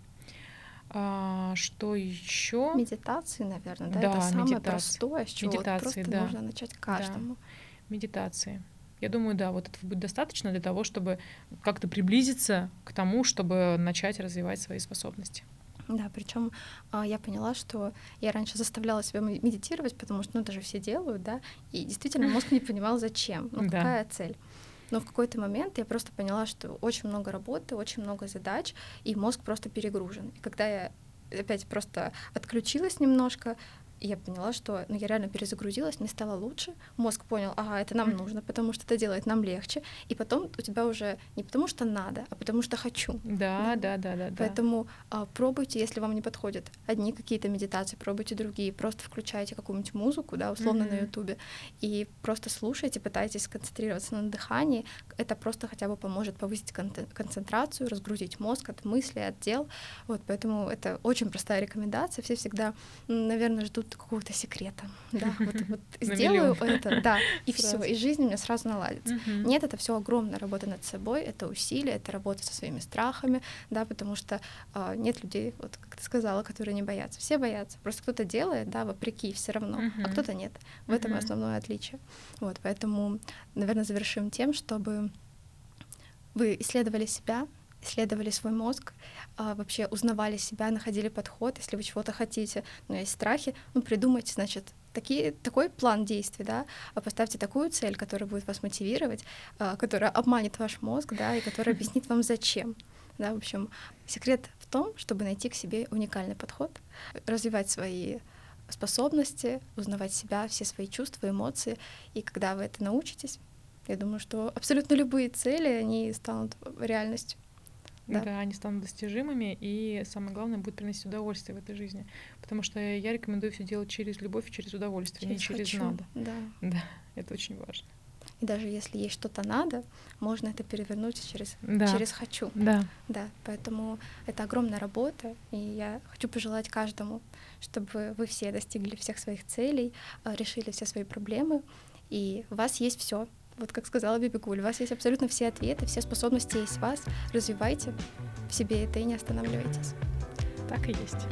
А, что еще? Медитации, наверное, да, да это самое медитации. простое, с чего медитации, вот просто да. нужно начать каждому. Да. Медитации. Я думаю, да, вот этого будет достаточно для того, чтобы как-то приблизиться к тому, чтобы начать развивать свои способности. Да, причем а, я поняла, что я раньше заставляла себя медитировать, потому что, ну, даже все делают, да, и действительно мозг не понимал, зачем, ну, да. какая цель. Но в какой-то момент я просто поняла, что очень много работы, очень много задач, и мозг просто перегружен. И когда я опять просто отключилась немножко, и я поняла, что ну, я реально перезагрузилась, мне стало лучше, мозг понял, ага, это нам нужно, потому что это делает нам легче, и потом у тебя уже не потому что надо, а потому что хочу. Да, да, да, да. да Поэтому а, пробуйте, если вам не подходят одни какие-то медитации, пробуйте другие, просто включайте какую-нибудь музыку, да, условно mm-hmm. на Ютубе, и просто слушайте, пытайтесь сконцентрироваться на дыхании, это просто хотя бы поможет повысить кон- концентрацию, разгрузить мозг от мыслей, от дел, вот, поэтому это очень простая рекомендация, все всегда, наверное, ждут какого-то секрета. *laughs* Да, вот, вот сделаю это, да, и все, и жизнь у меня сразу наладится. Нет, это все огромная работа над собой, это усилия, это работа со своими страхами, да, потому что э, нет людей, вот как ты сказала, которые не боятся. Все боятся. Просто кто-то делает, да, вопреки все равно, а кто-то нет. В этом основное отличие. Вот, поэтому, наверное, завершим тем, чтобы вы исследовали себя, исследовали свой мозг, а, вообще узнавали себя, находили подход, если вы чего-то хотите, но есть страхи, ну, придумайте, значит, такие, такой план действий, да, а поставьте такую цель, которая будет вас мотивировать, а, которая обманет ваш мозг, да, и которая объяснит вам зачем. Да, в общем, секрет в том, чтобы найти к себе уникальный подход, развивать свои способности, узнавать себя, все свои чувства, эмоции. И когда вы это научитесь, я думаю, что абсолютно любые цели, они станут реальностью да. да, они станут достижимыми, и самое главное, будет приносить удовольствие в этой жизни. Потому что я рекомендую все делать через любовь и через удовольствие, через не через хочу. надо. Да. Да, это очень важно. И даже если есть что-то надо, можно это перевернуть через, да. через хочу. Да. Да. Поэтому это огромная работа, и я хочу пожелать каждому, чтобы вы все достигли всех своих целей, а, решили все свои проблемы, и у вас есть все вот как сказала Бибикуль, у вас есть абсолютно все ответы, все способности есть в вас. Развивайте в себе это и не останавливайтесь. Так и есть.